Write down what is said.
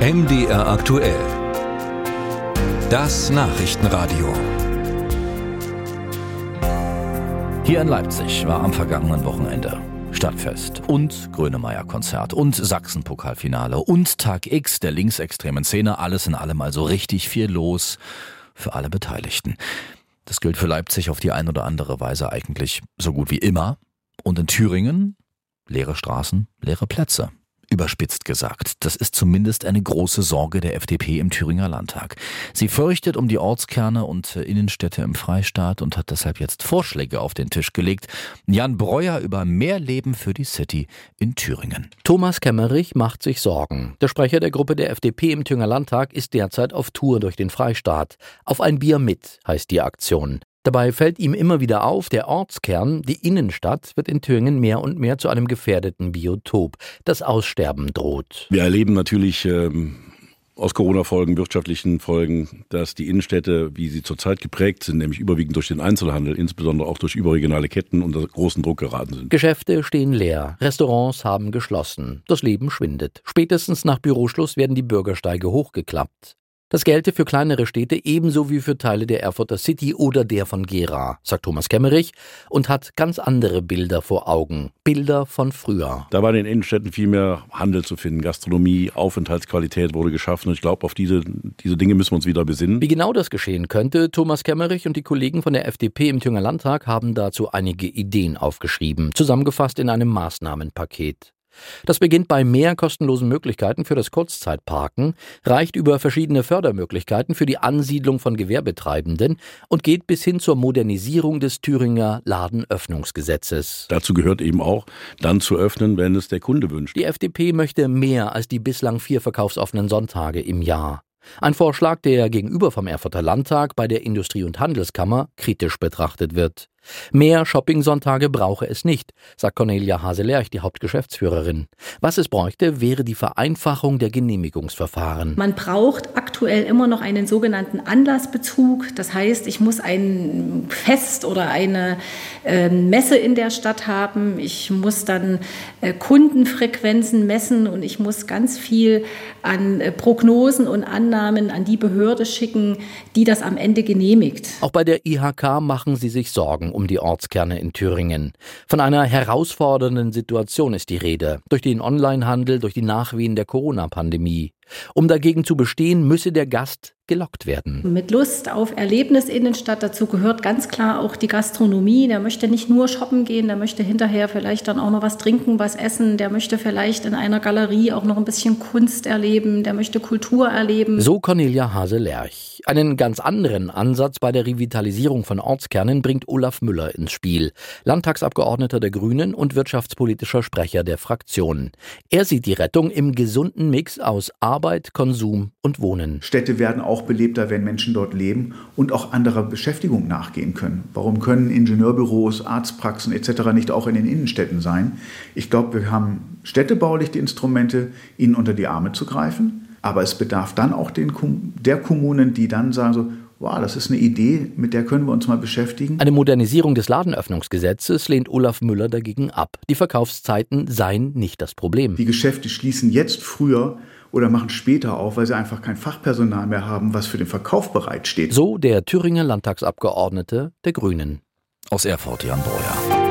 MDR aktuell. Das Nachrichtenradio. Hier in Leipzig war am vergangenen Wochenende Stadtfest und Grönemeyer-Konzert und Sachsenpokalfinale und Tag X der linksextremen Szene. Alles in allem also richtig viel los für alle Beteiligten. Das gilt für Leipzig auf die ein oder andere Weise eigentlich so gut wie immer. Und in Thüringen leere Straßen, leere Plätze überspitzt gesagt. Das ist zumindest eine große Sorge der FDP im Thüringer Landtag. Sie fürchtet um die Ortskerne und Innenstädte im Freistaat und hat deshalb jetzt Vorschläge auf den Tisch gelegt. Jan Breuer über mehr Leben für die City in Thüringen. Thomas Kemmerich macht sich Sorgen. Der Sprecher der Gruppe der FDP im Thüringer Landtag ist derzeit auf Tour durch den Freistaat. Auf ein Bier mit heißt die Aktion. Dabei fällt ihm immer wieder auf, der Ortskern, die Innenstadt, wird in Thüringen mehr und mehr zu einem gefährdeten Biotop. Das Aussterben droht. Wir erleben natürlich ähm, aus Corona-Folgen, wirtschaftlichen Folgen, dass die Innenstädte, wie sie zurzeit geprägt sind, nämlich überwiegend durch den Einzelhandel, insbesondere auch durch überregionale Ketten, unter großen Druck geraten sind. Geschäfte stehen leer, Restaurants haben geschlossen, das Leben schwindet. Spätestens nach Büroschluss werden die Bürgersteige hochgeklappt. Das gelte für kleinere Städte ebenso wie für Teile der Erfurter City oder der von Gera, sagt Thomas Kemmerich und hat ganz andere Bilder vor Augen. Bilder von früher. Da war in den Innenstädten viel mehr Handel zu finden. Gastronomie, Aufenthaltsqualität wurde geschaffen. Und ich glaube, auf diese, diese Dinge müssen wir uns wieder besinnen. Wie genau das geschehen könnte, Thomas Kemmerich und die Kollegen von der FDP im Thüringer Landtag haben dazu einige Ideen aufgeschrieben, zusammengefasst in einem Maßnahmenpaket. Das beginnt bei mehr kostenlosen Möglichkeiten für das Kurzzeitparken, reicht über verschiedene Fördermöglichkeiten für die Ansiedlung von Gewerbetreibenden und geht bis hin zur Modernisierung des Thüringer Ladenöffnungsgesetzes. Dazu gehört eben auch, dann zu öffnen, wenn es der Kunde wünscht. Die FDP möchte mehr als die bislang vier verkaufsoffenen Sonntage im Jahr. Ein Vorschlag, der gegenüber vom Erfurter Landtag bei der Industrie- und Handelskammer kritisch betrachtet wird. Mehr Shopping-Sonntage brauche es nicht, sagt Cornelia Haselerch, die Hauptgeschäftsführerin. Was es bräuchte, wäre die Vereinfachung der Genehmigungsverfahren. Man braucht aktuell immer noch einen sogenannten Anlassbezug. Das heißt, ich muss ein Fest oder eine äh, Messe in der Stadt haben. Ich muss dann äh, Kundenfrequenzen messen und ich muss ganz viel an äh, Prognosen und Annahmen an die Behörde schicken, die das am Ende genehmigt. Auch bei der IHK machen sie sich Sorgen um die Ortskerne in Thüringen. Von einer herausfordernden Situation ist die Rede. Durch den Onlinehandel, durch die Nachwehen der Corona-Pandemie. Um dagegen zu bestehen, müsse der Gast gelockt werden. Mit Lust auf Erlebnisinnenstadt, dazu gehört ganz klar auch die Gastronomie. Der möchte nicht nur shoppen gehen, der möchte hinterher vielleicht dann auch noch was trinken, was essen, der möchte vielleicht in einer Galerie auch noch ein bisschen Kunst erleben, der möchte Kultur erleben. So Cornelia Hase-Lerch. Einen ganz anderen Ansatz bei der Revitalisierung von Ortskernen bringt Olaf Müller ins Spiel, Landtagsabgeordneter der Grünen und wirtschaftspolitischer Sprecher der Fraktion. Er sieht die Rettung im gesunden Mix aus Arbeit, Konsum und Wohnen. Städte werden auch belebter, wenn Menschen dort leben und auch anderer Beschäftigung nachgehen können. Warum können Ingenieurbüros, Arztpraxen etc. nicht auch in den Innenstädten sein? Ich glaube, wir haben städtebaulich die Instrumente, ihnen unter die Arme zu greifen. Aber es bedarf dann auch den, der Kommunen, die dann sagen so, wow, das ist eine Idee, mit der können wir uns mal beschäftigen. Eine Modernisierung des Ladenöffnungsgesetzes lehnt Olaf Müller dagegen ab. Die Verkaufszeiten seien nicht das Problem. Die Geschäfte schließen jetzt früher oder machen später auf, weil sie einfach kein Fachpersonal mehr haben, was für den Verkauf bereitsteht. So der Thüringer Landtagsabgeordnete der Grünen. Aus Erfurt Jan Breuer.